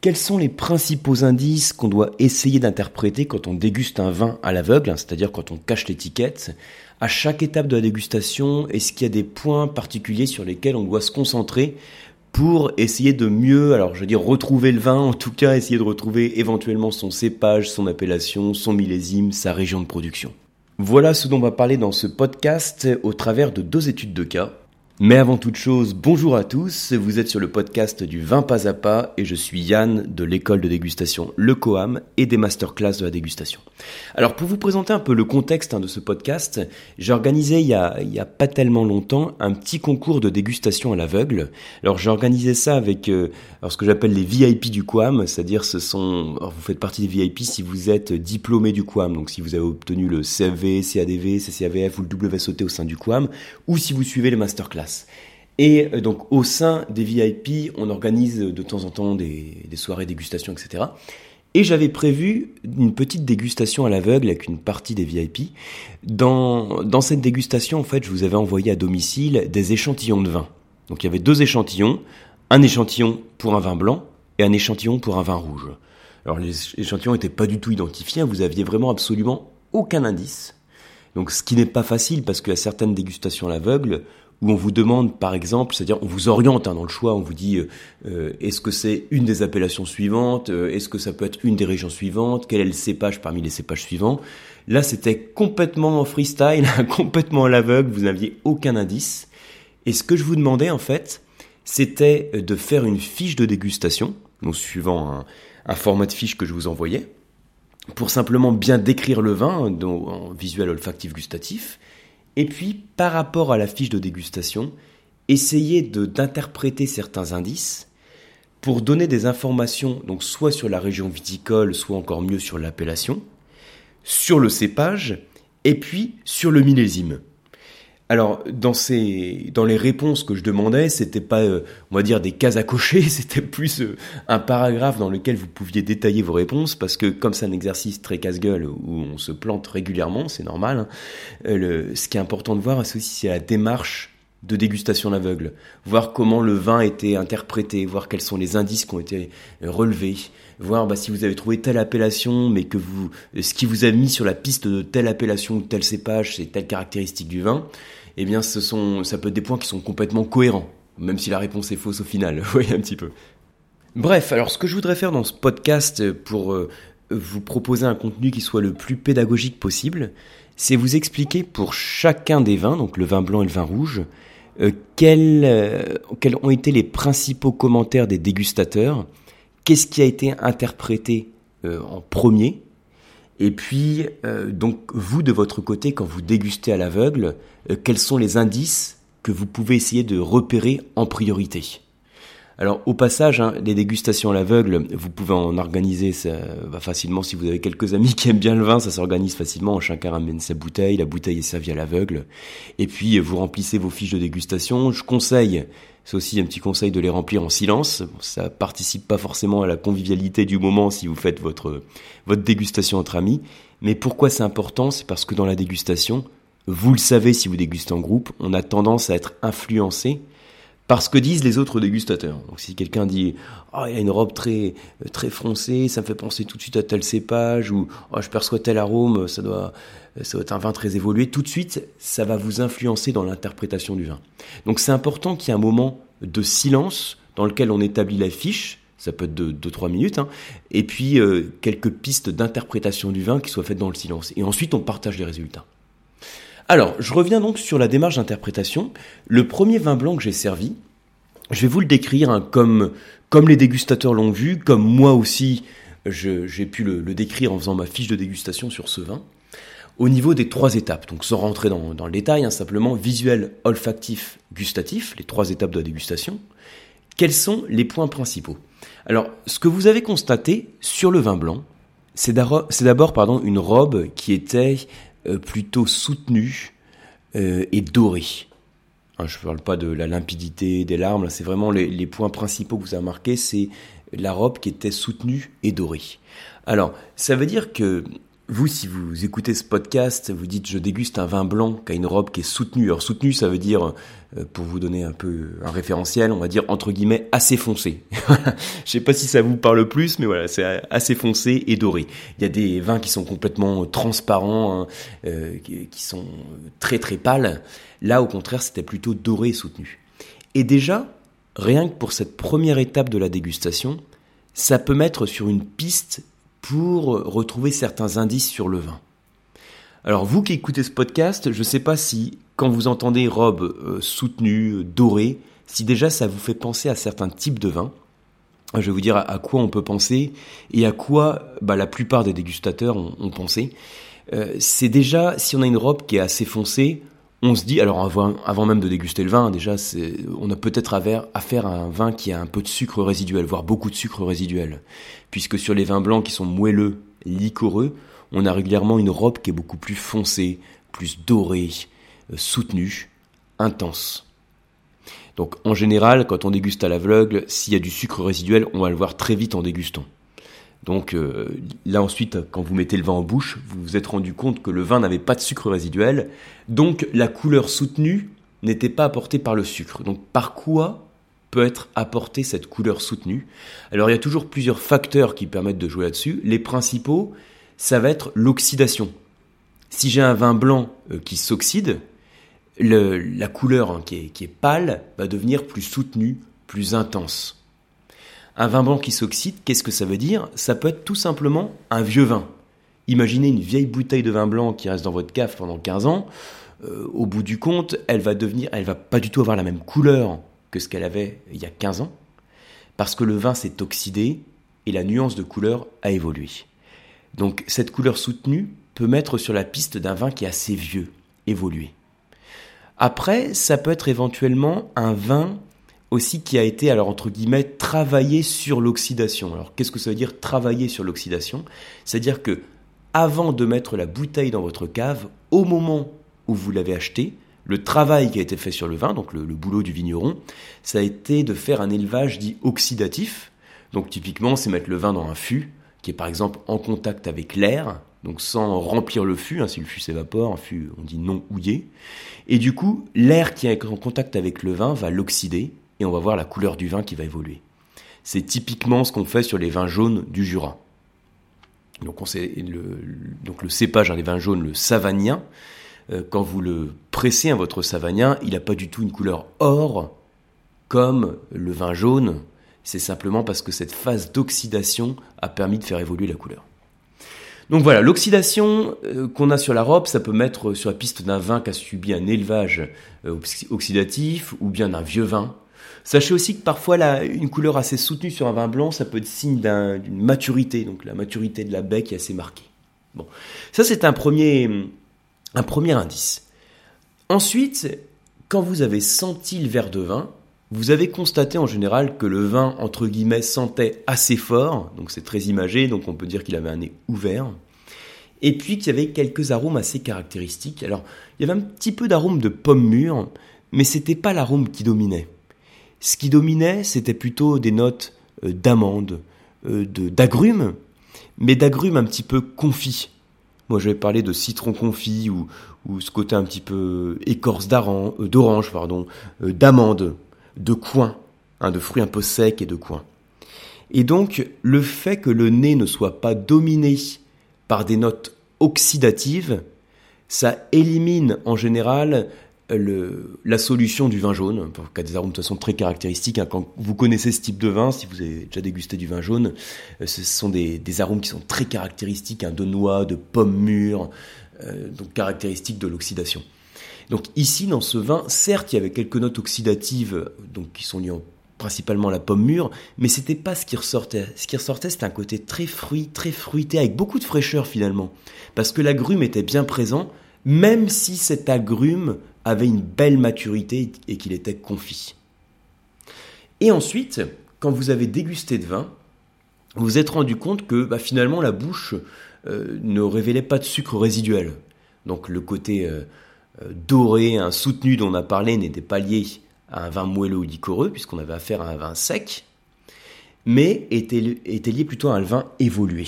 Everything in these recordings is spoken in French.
quels sont les principaux indices qu'on doit essayer d'interpréter quand on déguste un vin à l'aveugle, hein, c'est-à-dire quand on cache l'étiquette À chaque étape de la dégustation, est-ce qu'il y a des points particuliers sur lesquels on doit se concentrer pour essayer de mieux, alors je veux dire retrouver le vin, en tout cas essayer de retrouver éventuellement son cépage, son appellation, son millésime, sa région de production? Voilà ce dont on va parler dans ce podcast au travers de deux études de cas. Mais avant toute chose, bonjour à tous, vous êtes sur le podcast du vin pas à pas et je suis Yann de l'école de dégustation Le Coam et des masterclass de la dégustation. Alors pour vous présenter un peu le contexte hein, de ce podcast, j'ai organisé il y, a, pas tellement longtemps un petit concours de dégustation à l'aveugle. Alors j'ai organisé ça avec euh, ce que j'appelle les VIP du Coam, c'est-à-dire ce sont, vous faites partie des VIP si vous êtes diplômé du Coam, donc si vous avez obtenu le CFV, CADV, CCAVF ou le WSOT au sein du Coam, ou si vous suivez les masterclass. Et euh, donc au sein des VIP, on organise de temps en temps des, soirées dégustation, etc. Et j'avais prévu une petite dégustation à l'aveugle avec une partie des VIP. Dans, dans cette dégustation, en fait, je vous avais envoyé à domicile des échantillons de vin. Donc il y avait deux échantillons, un échantillon pour un vin blanc et un échantillon pour un vin rouge. Alors les échantillons n'étaient pas du tout identifiés, vous aviez vraiment absolument aucun indice. Donc ce qui n'est pas facile parce a certaines dégustations à l'aveugle où on vous demande, par exemple, c'est-à-dire on vous oriente hein, dans le choix, on vous dit euh, euh, est-ce que c'est une des appellations suivantes, euh, est-ce que ça peut être une des régions suivantes, quel est le cépage parmi les cépages suivants. Là, c'était complètement en freestyle, complètement à l'aveugle, vous n'aviez aucun indice. Et ce que je vous demandais en fait, c'était de faire une fiche de dégustation, donc suivant un, un format de fiche que je vous envoyais, pour simplement bien décrire le vin en visuel olfactif gustatif et puis, par rapport à la fiche de dégustation, essayez d'interpréter certains indices pour donner des informations, donc soit sur la région viticole, soit encore mieux sur l'appellation, sur le cépage, et puis sur le millésime. Alors, dans, ces, dans les réponses que je demandais, c'était pas, euh, on va dire, des cases à cocher, c'était plus euh, un paragraphe dans lequel vous pouviez détailler vos réponses, parce que comme c'est un exercice très casse-gueule où on se plante régulièrement, c'est normal, hein, euh, ce qui est important de voir, c'est aussi c'est la démarche de dégustation d'aveugle, voir comment le vin a été interprété, voir quels sont les indices qui ont été relevés, voir bah, si vous avez trouvé telle appellation, mais que vous, ce qui vous a mis sur la piste de telle appellation ou tel cépage, c'est telle caractéristique du vin eh bien, ce sont, ça peut être des points qui sont complètement cohérents, même si la réponse est fausse au final. Vous voyez un petit peu. Bref, alors ce que je voudrais faire dans ce podcast pour euh, vous proposer un contenu qui soit le plus pédagogique possible, c'est vous expliquer pour chacun des vins, donc le vin blanc et le vin rouge, euh, quels, euh, quels ont été les principaux commentaires des dégustateurs, qu'est-ce qui a été interprété en premier, et puis, euh, donc, vous, de votre côté, quand vous dégustez à l'aveugle, euh, quels sont les indices que vous pouvez essayer de repérer en priorité? Alors au passage, hein, les dégustations à l'aveugle, vous pouvez en organiser ça, bah, facilement si vous avez quelques amis qui aiment bien le vin, ça s'organise facilement. Chacun ramène sa bouteille, la bouteille est servie à l'aveugle, et puis vous remplissez vos fiches de dégustation. Je conseille, c'est aussi un petit conseil de les remplir en silence. Ça participe pas forcément à la convivialité du moment si vous faites votre votre dégustation entre amis. Mais pourquoi c'est important? C'est parce que dans la dégustation, vous le savez si vous dégustez en groupe, on a tendance à être influencé parce que disent les autres dégustateurs. Donc si quelqu'un dit oh, il a une robe très très foncée, ça me fait penser tout de suite à tel cépage ou oh, je perçois tel arôme, ça doit ça doit être un vin très évolué, tout de suite ça va vous influencer dans l'interprétation du vin. Donc c'est important qu'il y ait un moment de silence dans lequel on établit la fiche, ça peut être de 2-3 minutes, hein, et puis euh, quelques pistes d'interprétation du vin qui soient faites dans le silence. Et ensuite on partage les résultats. Alors, je reviens donc sur la démarche d'interprétation. Le premier vin blanc que j'ai servi, je vais vous le décrire hein, comme, comme les dégustateurs l'ont vu, comme moi aussi j'ai pu le, décrire en faisant ma fiche de dégustation sur ce vin. Au niveau des trois étapes, donc sans rentrer dans, le détail, hein, simplement visuel, olfactif, gustatif, les trois étapes de la dégustation. Quels sont les points principaux? Alors, ce que vous avez constaté sur le vin blanc, c'est d'abord une robe qui était plutôt soutenu euh, et doré. Hein, je ne parle pas de la limpidité des larmes, c'est vraiment les, points principaux que vous avez marqués, c'est la robe qui était soutenue et dorée. Alors, ça veut dire que vous, si vous écoutez ce podcast, vous dites je déguste un vin blanc qui a une robe qui est soutenue. Alors soutenue, ça veut dire, euh, pour vous donner un peu un référentiel, on va dire entre guillemets assez foncé. je sais pas si ça vous parle plus, mais voilà, c'est assez foncé et doré. Il y a des vins qui sont complètement transparents, hein, euh, qui sont très très pâles. Là, au contraire, c'était plutôt doré et soutenu. Et déjà, rien que pour cette première étape de la dégustation, ça peut mettre sur une piste pour retrouver certains indices sur le vin. Alors vous qui écoutez ce podcast, je ne sais pas si quand vous entendez robe euh, soutenue, dorée, si déjà ça vous fait penser à certains types de vins. Je vais vous dire à, quoi on peut penser et à quoi bah, la plupart des dégustateurs ont, pensé. Euh, c'est déjà, si on a une robe qui est assez foncée, on se dit, alors avant, même de déguster le vin, déjà, on a peut-être affaire à un vin qui a un peu de sucre résiduel, voire beaucoup de sucre résiduel. Puisque sur les vins blancs qui sont moelleux, liquoreux, on a régulièrement une robe qui est beaucoup plus foncée, plus dorée, euh, soutenue, intense. Donc en général, quand on déguste à l'aveugle, s'il y a du sucre résiduel, on va le voir très vite en dégustant. Donc euh, là ensuite, quand vous mettez le vin en bouche, vous vous êtes rendu compte que le vin n'avait pas de sucre résiduel, donc la couleur soutenue n'était pas apportée par le sucre. Donc par quoi peut être apportée cette couleur soutenue? Alors il y a toujours plusieurs facteurs qui permettent de jouer là-dessus. Les principaux, ça va être l'oxydation. Si j'ai un vin blanc euh, qui s'oxyde, la couleur hein, qui est pâle va devenir plus soutenue, plus intense. Un vin blanc qui s'oxyde, qu'est-ce que ça veut dire? Ça peut être tout simplement un vieux vin. Imaginez une vieille bouteille de vin blanc qui reste dans votre cave pendant 15 ans. Euh, au bout du compte, elle va devenir, elle va pas du tout avoir la même couleur que ce qu'elle avait il y a 15 ans, parce que le vin s'est oxydé et la nuance de couleur a évolué. Donc cette couleur soutenue peut mettre sur la piste d'un vin qui est assez vieux, évolué. Après, ça peut être éventuellement un vin aussi qui a été, alors entre guillemets, travaillé sur l'oxydation. Alors qu'est-ce que ça veut dire travailler sur l'oxydation? C'est-à-dire que avant de mettre la bouteille dans votre cave, au moment où vous l'avez acheté, le travail qui a été fait sur le vin, donc le, boulot du vigneron, ça a été de faire un élevage dit oxydatif. Donc typiquement, c'est mettre le vin dans un fût qui est par exemple en contact avec l'air, donc sans remplir le fût, hein, si le fût s'évapore, un fût on dit non houillé. Et du coup, l'air qui est en contact avec le vin va l'oxyder et on va voir la couleur du vin qui va évoluer. C'est typiquement ce qu'on fait sur les vins jaunes du Jura. Donc, le, cépage, hein, les vins jaunes, le savagnin, euh, quand vous le pressez, à votre savagnin, il n'a pas du tout une couleur or comme le vin jaune. C'est simplement parce que cette phase d'oxydation a permis de faire évoluer la couleur. Donc voilà, l'oxydation euh, qu'on a sur la robe, ça peut mettre sur la piste d'un vin qui a subi un élevage euh, oxydatif ou bien d'un vieux vin Sachez aussi que parfois une couleur assez soutenue sur un vin blanc, ça peut être signe d'une maturité, donc la maturité de la baie qui est assez marquée. Bon, ça c'est un premier, un premier indice. Ensuite, quand vous avez senti le verre de vin, vous avez constaté en général que le vin, entre guillemets, sentait assez fort, donc c'est très imagé, donc on peut dire qu'il avait un nez ouvert, et puis qu'il y avait quelques arômes assez caractéristiques. Alors, il y avait un petit peu d'arôme de pomme mûre, mais c'était pas l'arôme qui dominait. Ce qui dominait, c'était plutôt des notes euh, d'amande, euh, d'agrumes, mais d'agrumes un petit peu confits. Moi, j'avais parlé de citron confit ou, ce côté un petit peu écorce euh, d'orange, pardon, d'amande, de coin, hein, de fruits un peu secs et de coin. Et donc, le fait que le nez ne soit pas dominé par des notes oxydatives, ça élimine en général la solution du vin jaune, qui a des arômes de toute façon très caractéristiques. Hein. Quand vous connaissez ce type de vin, si vous avez déjà dégusté du vin jaune, euh, ce sont des, arômes qui sont très caractéristiques, hein, de noix, de pommes mûres, euh, donc caractéristiques de l'oxydation. Donc ici, dans ce vin, certes, il y avait quelques notes oxydatives, donc qui sont liées principalement à la pomme mûre, mais c'était pas ce qui ressortait. Ce qui ressortait, c'était un côté très fruit, très fruité, avec beaucoup de fraîcheur finalement, parce que l'agrume était bien présent, même si cet agrume avait une belle maturité et qu'il était confit. Et ensuite, quand vous avez dégusté de vin, vous vous êtes rendu compte que bah, finalement la bouche euh, ne révélait pas de sucre résiduel. Donc le côté euh, euh, doré, un soutenu dont on a parlé n'était pas lié à un vin moelleux ou liquoreux, puisqu'on avait affaire à un vin sec, mais était, était lié plutôt à un vin évolué.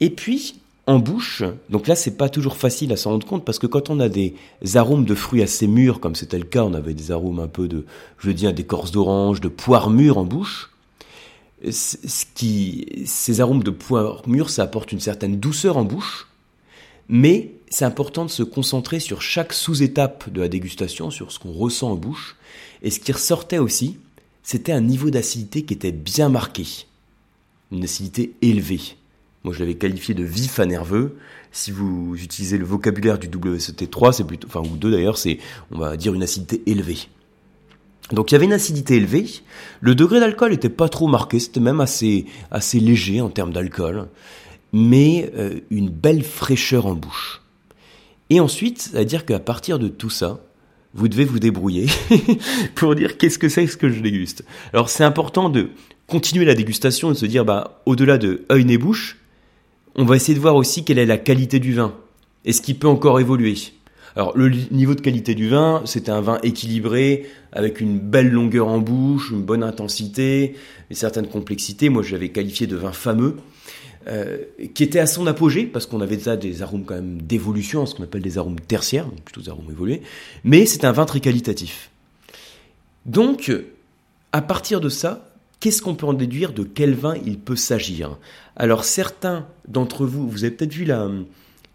Et puis, en bouche, donc là c'est pas toujours facile à s'en rendre compte parce que quand on a des arômes de fruits assez mûrs, comme c'était le cas, on avait des arômes un peu de, je dis, d'écorce d'orange, de poire mûre en bouche. Qui, ces arômes de poire mûre, ça apporte une certaine douceur en bouche, mais c'est important de se concentrer sur chaque sous-étape de la dégustation, sur ce qu'on ressent en bouche. Et ce qui ressortait aussi, c'était un niveau d'acidité qui était bien marqué, une acidité élevée. Moi, je l'avais qualifié de vif à nerveux. Si vous utilisez le vocabulaire du WST3, c'est plutôt, enfin, ou 2 d'ailleurs, c'est, on va dire, une acidité élevée. Donc il y avait une acidité élevée. Le degré d'alcool était pas trop marqué, c'était même assez, assez léger en termes d'alcool, mais euh, une belle fraîcheur en bouche. Et ensuite, c'est-à-dire qu'à partir de tout ça, vous devez vous débrouiller pour dire qu'est-ce que c'est ce que je déguste. Alors c'est important de continuer la dégustation et de se dire, bah, au-delà de œil et bouche, on va essayer de voir aussi quelle est la qualité du vin. Est-ce qu'il peut encore évoluer Alors le niveau de qualité du vin, c'était un vin équilibré, avec une belle longueur en bouche, une bonne intensité, une certaine complexité. Moi je l'avais qualifié de vin fameux. Euh, qui était à son apogée, parce qu'on avait déjà des arômes quand même d'évolution, ce qu'on appelle des arômes tertiaires, plutôt des arômes évolués, mais c'est un vin très qualitatif. Donc, à partir de ça, Qu'est-ce qu'on peut en déduire de quel vin il peut s'agir? Alors certains d'entre vous, vous avez peut-être vu la,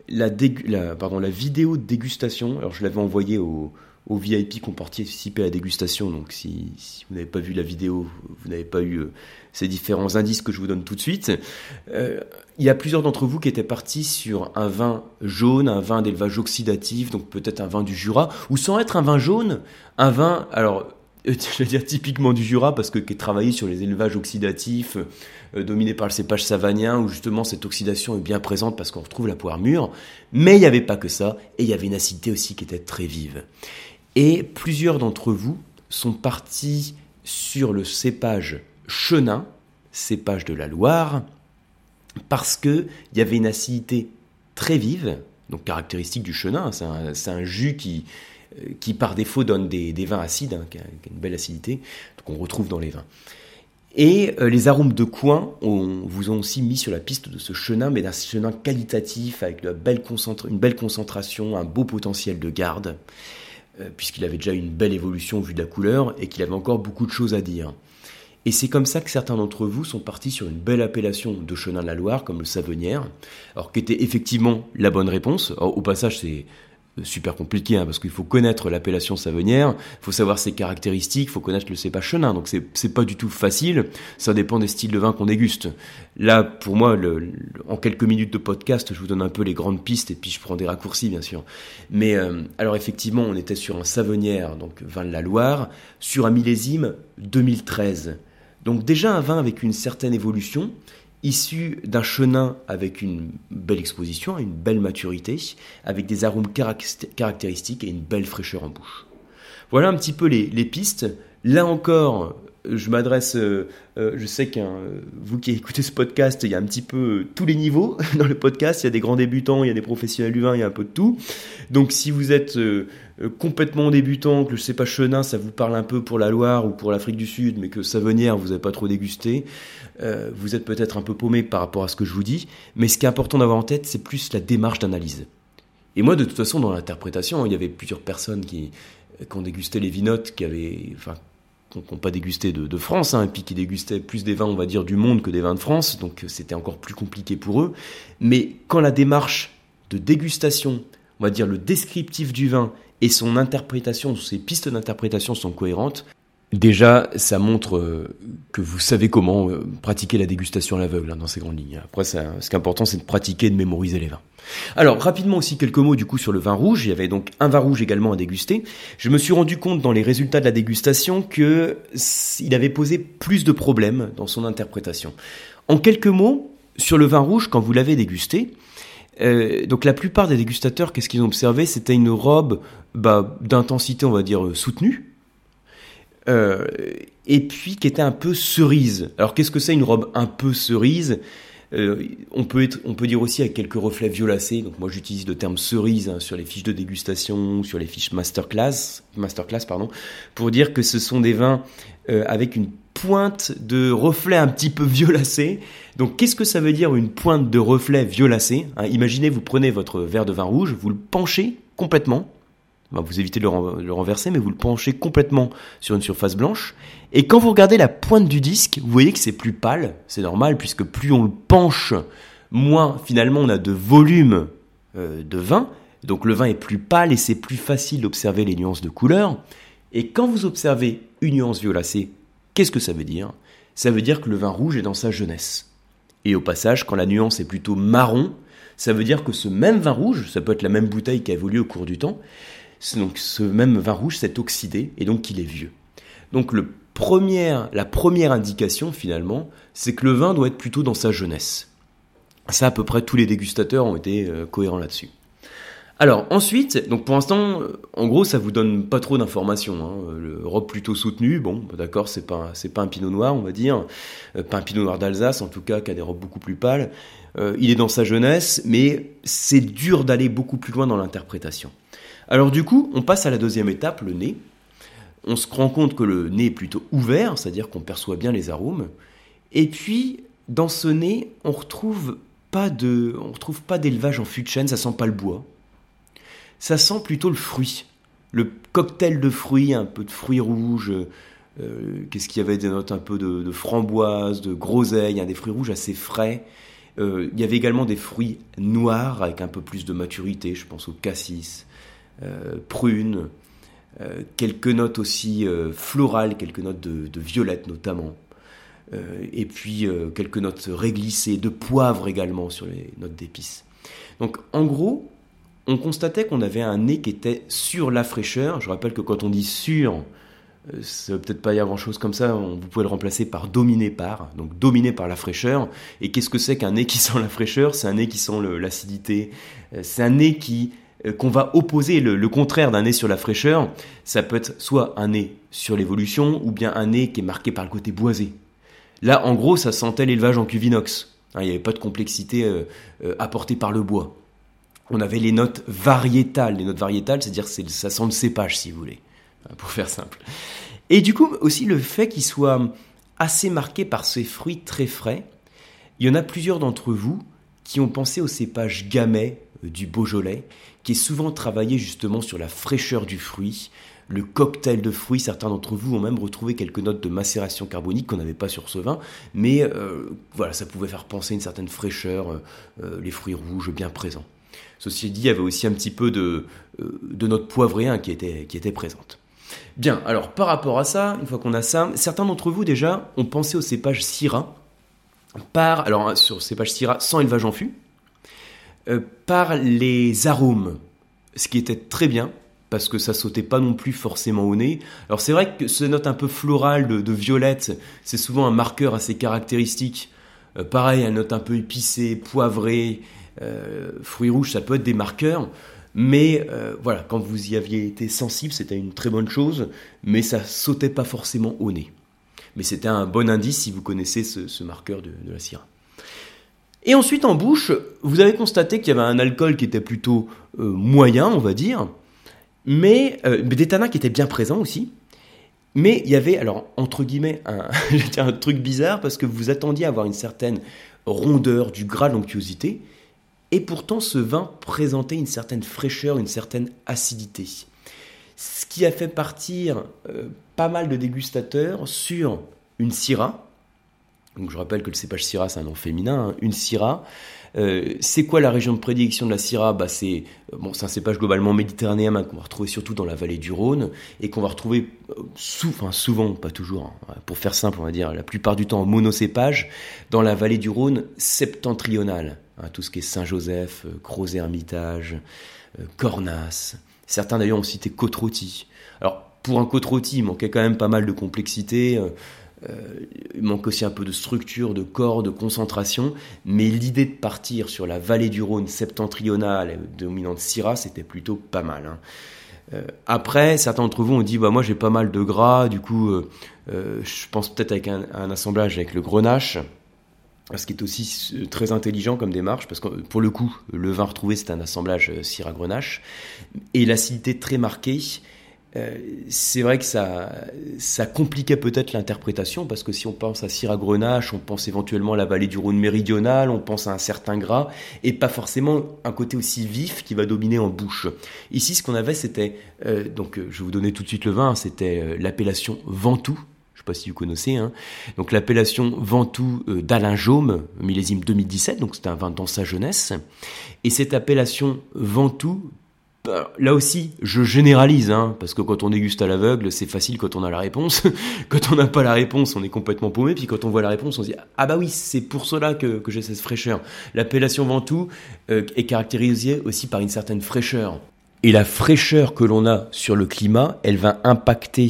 la, pardon, la vidéo de dégustation. Alors je l'avais envoyée aux, VIP qui ont participé à la dégustation. Donc si, vous n'avez pas vu la vidéo, vous n'avez pas eu euh, ces différents indices que je vous donne tout de suite. Euh, il y a plusieurs d'entre vous qui étaient partis sur un vin jaune, un vin d'élevage oxydatif, donc peut-être un vin du Jura, ou sans être un vin jaune, un vin, alors je veux dire typiquement du Jura, parce que qui est travaillé sur les élevages oxydatifs euh, dominés par le cépage savagnin, où justement cette oxydation est bien présente parce qu'on retrouve la poire mûre. Mais il n'y avait pas que ça, et il y avait une acidité aussi qui était très vive. Et plusieurs d'entre vous sont partis sur le cépage chenin, cépage de la Loire, parce qu'il y avait une acidité très vive, donc caractéristique du chenin, c'est un, jus qui, qui par défaut donne des, vins acides, hein, une belle acidité, qu'on retrouve dans les vins. Et euh, les arômes de coin on, vous ont aussi mis sur la piste de ce chenin, mais d'un chenin qualitatif, avec belle, une belle concentration, un beau potentiel de garde, euh, puisqu'il avait déjà une belle évolution vue de la couleur et qu'il avait encore beaucoup de choses à dire. Et c'est comme ça que certains d'entre vous sont partis sur une belle appellation de chenin de la Loire, comme le Savenière, alors qui était effectivement la bonne réponse. au passage, c'est super compliqué hein, parce qu'il faut connaître l'appellation savenière, il faut savoir ses caractéristiques, il faut connaître le cépage chenin. Donc c'est pas du tout facile, ça dépend des styles de vin qu'on déguste. Là pour moi en quelques minutes de podcast, je vous donne un peu les grandes pistes et puis je prends des raccourcis bien sûr. Mais euh, alors effectivement, on était sur un savenière donc vin de la Loire sur un millésime 2013. Donc déjà un vin avec une certaine évolution issu d'un chenin avec une belle exposition, une belle maturité, avec des arômes caractéristiques et une belle fraîcheur en bouche. Voilà un petit peu les, pistes. Là encore, je m'adresse, euh, euh, je sais que vous qui écoutez ce podcast, il y a un petit peu tous les niveaux dans le podcast. Il y a des grands débutants, il y a des professionnels du vin, il y a un peu de tout. Donc si vous êtes euh, complètement débutant, que je sais pas chenin, ça vous parle un peu pour la Loire ou pour l'Afrique du Sud, mais que Savenière, vous n'avez pas trop dégusté, vous êtes peut-être un peu paumé par rapport à ce que je vous dis. Mais ce qui est important d'avoir en tête, c'est plus la démarche d'analyse. Et moi, de toute façon, dans l'interprétation, il y avait plusieurs personnes qui, ont dégusté les vinotes, qui avaient, qui n'ont pas dégusté de, France, hein, et puis qui dégustaient plus des vins, on va dire, du monde que des vins de France, donc euh, c'était encore plus compliqué pour eux. Mais quand la démarche de dégustation, on va dire le descriptif du vin et son interprétation, ses pistes d'interprétation sont cohérentes, Déjà, ça montre euh, que vous savez comment euh, pratiquer la dégustation à l'aveugle hein, dans ces grandes lignes. Après, ce qui est important, c'est de pratiquer et de mémoriser les vins. Alors, rapidement aussi quelques mots du coup sur le vin rouge. Il y avait donc un vin rouge également à déguster. Je me suis rendu compte dans les résultats de la dégustation que il avait posé plus de problèmes dans son interprétation. En quelques mots, sur le vin rouge, quand vous l'avez dégusté, euh, donc la plupart des dégustateurs, qu'est-ce qu'ils ont observé? C'était une robe bah, d'intensité, on va dire, soutenue euh, et puis qui était un peu cerise. Alors qu'est-ce que c'est une robe un peu cerise? Euh, on, peut être, on peut dire aussi avec quelques reflets violacés. Donc moi j'utilise le terme cerise hein, sur les fiches de dégustation, sur les fiches masterclass, masterclass pardon, pour dire que ce sont des vins euh, avec une pointe de reflet un petit peu violacé. Donc qu'est-ce que ça veut dire une pointe de reflet violacé hein, Imaginez, vous prenez votre verre de vin rouge, vous le penchez complètement. Vous évitez de le, renverser, mais vous le penchez complètement sur une surface blanche. Et quand vous regardez la pointe du disque, vous voyez que c'est plus pâle. C'est normal, puisque plus on le penche, moins finalement on a de volume euh, de vin. Donc le vin est plus pâle et c'est plus facile d'observer les nuances de couleur. Et quand vous observez une nuance violacée, qu'est-ce que ça veut dire? Ça veut dire que le vin rouge est dans sa jeunesse. Et au passage, quand la nuance est plutôt marron, ça veut dire que ce même vin rouge, ça peut être la même bouteille qui a évolué au cours du temps, ce même vin rouge s'est oxydé et donc il est vieux. Donc la première indication finalement, c'est que le vin doit être plutôt dans sa jeunesse. Ça, à peu près tous les dégustateurs ont été euh, cohérents là-dessus. Alors ensuite, donc pour l'instant, euh, en gros, ça vous donne pas trop d'informations. Hein. Le robe plutôt soutenu, bon, bah, d'accord, c'est pas pas un pinot noir, on va dire, euh, pas un pinot noir d'Alsace en tout cas, qui a des robes beaucoup plus pâles. il est dans sa jeunesse, mais c'est dur d'aller beaucoup plus loin dans l'interprétation. Alors du coup, on passe à la deuxième étape, le nez. On se rend compte que le nez est plutôt ouvert, c'est-à-dire qu'on perçoit bien les arômes. Et puis, dans ce nez, on on retrouve pas d'élevage en fût de chêne, ça sent pas le bois. Ça sent plutôt le fruit, le cocktail de fruits, un peu de fruits rouges. Euh, qu'est-ce qu'il y avait des notes un peu de, framboise, de groseille, hein, des fruits rouges assez frais. Euh, il y avait également des fruits noirs avec un peu plus de maturité, je pense au cassis, euh, prunes, euh, quelques notes aussi euh, florales, quelques notes de, violette notamment. Et puis quelques notes réglissées, de poivre également sur les notes d'épices. Donc en gros, on constatait qu'on avait un nez qui était sur la fraîcheur. Je rappelle que quand on dit sur, ça peut-être pas avoir grand-chose comme ça, vous pouvez le remplacer par dominé par, donc dominé par la fraîcheur. Et qu'est-ce que c'est qu'un nez qui sent la fraîcheur? C'est un nez qui sent l'acidité, c'est un nez qui qu'on va opposer le, contraire d'un nez sur la fraîcheur, ça peut être soit un nez sur l'évolution ou bien un nez qui est marqué par le côté boisé. Là, en gros, ça sentait l'élevage en cuvinox. Hein, il n'y avait pas de complexité euh, euh, apportée par le bois. On avait les notes variétales. Les notes variétales, c'est-à-dire ça sent le cépage, si vous voulez, hein, pour faire simple. Et du coup, aussi le fait qu'il soit assez marqué par ces fruits très frais. Il y en a plusieurs d'entre vous qui ont pensé au cépage gamay du Beaujolais, qui est souvent travaillé justement sur la fraîcheur du fruit, le cocktail de fruits. Certains d'entre vous ont même retrouvé quelques notes de macération carbonique qu'on n'avait pas sur ce vin, mais euh, voilà, ça pouvait faire penser une certaine fraîcheur, euh, euh, les fruits rouges bien présents. Ceci dit, il y avait aussi un petit peu de, de notes poivrées hein, qui étaient qui était présentes. Bien, alors par rapport à ça, une fois qu'on a ça, certains d'entre vous déjà ont pensé au cépage Syrah, par, alors sur cépage Syrah sans élevage en fût, euh, par les arômes, ce qui était très bien parce que ça sautait pas non plus forcément au nez. Alors c'est vrai que ce note un peu florale de, violette, c'est souvent un marqueur assez caractéristique. Euh, pareil, un note un peu épicée, poivrée, euh, fruits rouges, ça peut être des marqueurs. Mais voilà, quand vous y aviez été sensible, c'était une très bonne chose, mais ça sautait pas forcément au nez. Mais c'était un bon indice si vous connaissez ce, marqueur de, de la syrah. Et ensuite, en bouche, vous avez constaté qu'il y avait un alcool qui était plutôt euh, moyen, on va dire, mais euh, des tanins qui étaient bien présents aussi. Mais il y avait, alors, entre guillemets, un, un truc bizarre parce que vous attendiez à avoir une certaine rondeur, du gras, l'onctuosité, et pourtant ce vin présentait une certaine fraîcheur, une certaine acidité. Ce qui a fait partir euh, pas mal de dégustateurs sur une Syrah, donc je rappelle que le cépage Syrah, c'est un nom féminin, hein. une Syrah. Euh, c'est quoi la région de prédilection de la Syrah? Bah, c'est, euh, bon, un cépage globalement méditerranéen hein, qu'on va retrouver surtout dans la vallée du Rhône et qu'on va retrouver euh, souvent, pas toujours, hein, pour faire simple, on va dire la plupart du temps en monocépage, dans la vallée du Rhône septentrionale. tout ce qui est Saint-Joseph, Gros-Hermitage, Cornas. Certains d'ailleurs ont cité côte Alors pour un côte il manquait quand même pas mal de complexité. Euh, il manque aussi un peu de structure, de corps, de concentration, mais l'idée de partir sur la vallée du Rhône septentrionale dominante Syrah, c'était plutôt pas mal. Hein. Euh, après, certains d'entre vous ont dit bah moi j'ai pas mal de gras, du coup euh, je pense peut-être avec un, assemblage avec le grenache, ce qui est aussi très intelligent comme démarche, parce que pour le coup, le vin retrouvé c'est un assemblage Syrah-Grenache, et l'acidité très marquée euh, c'est vrai que ça, compliquait peut-être l'interprétation, parce que si on pense à Syrah Grenache, on pense éventuellement à la vallée du Rhône méridional, on pense à un certain gras, et pas forcément un côté aussi vif qui va dominer en bouche. Ici, ce qu'on avait, c'était, euh, donc je vais vous donner tout de suite le vin, c'était l'appellation Ventoux, pas si vous connaissez, hein. donc l'appellation Ventoux d'Alain Jaume, millésime 2017, donc c'était un vin dans sa jeunesse, et cette appellation Ventoux là aussi, je généralise, hein, parce que quand on déguste à l'aveugle, c'est facile quand on a la réponse. quand on n'a pas la réponse, on est complètement paumé. Puis quand on voit la réponse, on se dit ah bah oui, c'est pour cela que, j'ai cette fraîcheur. L'appellation Ventoux euh, est caractérisée aussi par une certaine fraîcheur. Et la fraîcheur que l'on a sur le climat, elle va impacter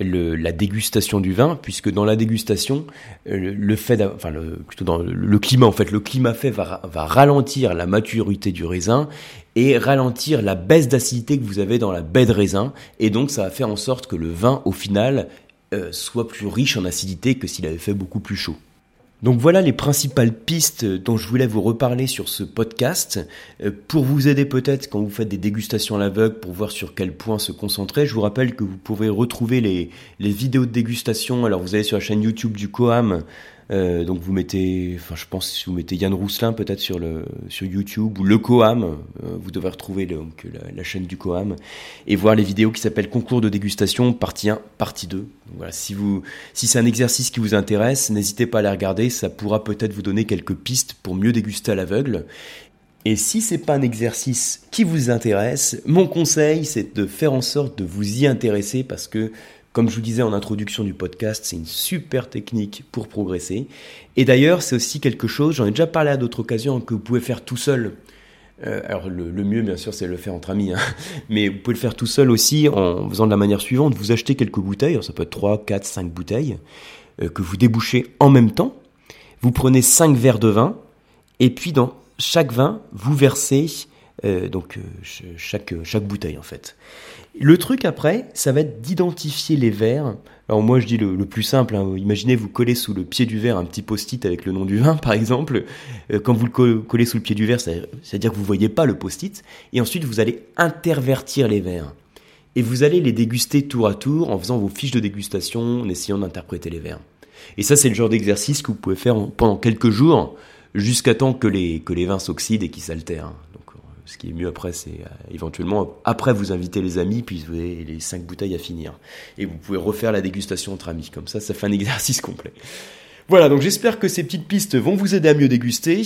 la dégustation du vin, puisque dans la dégustation, enfin le, climat en fait, le climat fait va ralentir la maturité du raisin et ralentir la baisse d'acidité que vous avez dans la baie de raisin, et donc ça va faire en sorte que le vin au final euh, soit plus riche en acidité que s'il avait fait beaucoup plus chaud. Donc voilà les principales pistes dont je voulais vous reparler sur ce podcast. Euh, pour vous aider peut-être quand vous faites des dégustations à l'aveugle, pour voir sur quel point se concentrer, je vous rappelle que vous pouvez retrouver les, les vidéos de dégustation. Alors vous allez sur la chaîne YouTube du Coam, euh, donc vous mettez, enfin je pense si vous mettez Yann Rousselin peut-être sur le sur YouTube ou le Coam, euh, vous devez retrouver donc la, chaîne du Coam et voir les vidéos qui s'appellent concours de dégustation partie 1, partie 2. Donc voilà, si vous si c'est un exercice qui vous intéresse, n'hésitez pas à les regarder, ça pourra peut-être vous donner quelques pistes pour mieux déguster à l'aveugle. Et si c'est pas un exercice qui vous intéresse, mon conseil c'est de faire en sorte de vous y intéresser parce que comme je vous disais en introduction du podcast, c'est une super technique pour progresser. Et d'ailleurs, c'est aussi quelque chose, j'en ai déjà parlé à d'autres occasions, que vous pouvez faire tout seul. Euh, alors le, mieux, bien sûr, c'est de le faire entre amis. Hein. Mais vous pouvez le faire tout seul aussi en faisant de la manière suivante. Vous achetez quelques bouteilles, ça peut être 3, 4, 5 bouteilles, euh, que vous débouchez en même temps. Vous prenez 5 verres de vin, et puis dans chaque vin, vous versez euh, donc chaque, chaque bouteille en fait. Le truc après, ça va être d'identifier les verres. Alors moi je dis le, plus simple, hein. imaginez vous collez sous le pied du verre un petit post-it avec le nom du vin par exemple. Euh, quand vous le collez sous le pied du verre, c'est-à-dire que vous ne voyez pas le post-it. Et ensuite vous allez intervertir les verres. Et vous allez les déguster tour à tour en faisant vos fiches de dégustation, en essayant d'interpréter les verres. Et ça c'est le genre d'exercice que vous pouvez faire pendant quelques jours jusqu'à temps que les, que les vins s'oxydent et qu'ils s'altèrent. Ce qui est mieux après, c'est euh, éventuellement, après vous invitez les amis, puis vous avez les cinq bouteilles à finir. Et vous pouvez refaire la dégustation entre amis. Comme ça, ça fait un exercice complet. Voilà, donc j'espère que ces petites pistes vont vous aider à mieux déguster.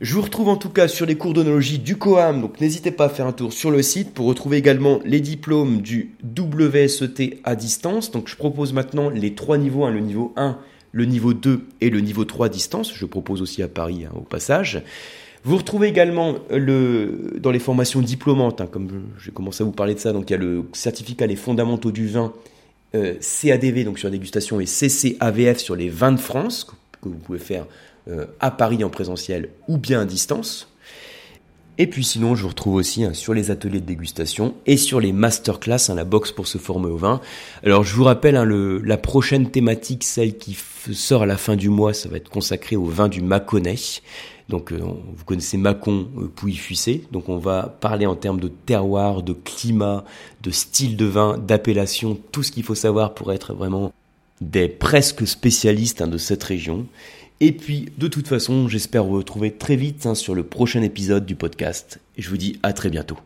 Je vous retrouve en tout cas sur les cours d'onologie du COAM, donc n'hésitez pas à faire un tour sur le site pour retrouver également les diplômes du WSET à distance. Donc je propose maintenant les trois niveaux, le niveau 1, le niveau 2 et le niveau 3 à distance. Je propose aussi à Paris hein, au passage. Vous retrouvez également le, dans les formations diplômantes, hein, comme j'ai commencé à vous parler de ça, donc il y a le certificat Les fondamentaux du vin euh, CADV, donc sur la dégustation, et CCAVF sur les vins de France, que, vous pouvez faire euh, à Paris en présentiel ou bien à distance. Et puis sinon, je vous retrouve aussi hein, sur les ateliers de dégustation et sur les masterclass, hein, la box pour se former au vin. Alors je vous rappelle, hein, la prochaine thématique, celle qui sort à la fin du mois, ça va être consacré au vin du Mâconnais. Donc euh, vous connaissez Mâcon, euh, Pouilly-Fuissé. Donc on va parler en termes de terroir, de climat, de style de vin, d'appellation, tout ce qu'il faut savoir pour être vraiment des presque spécialistes hein, de cette région. Et puis, de toute façon, j'espère vous retrouver très vite hein, sur le prochain épisode du podcast. Et je vous dis à très bientôt.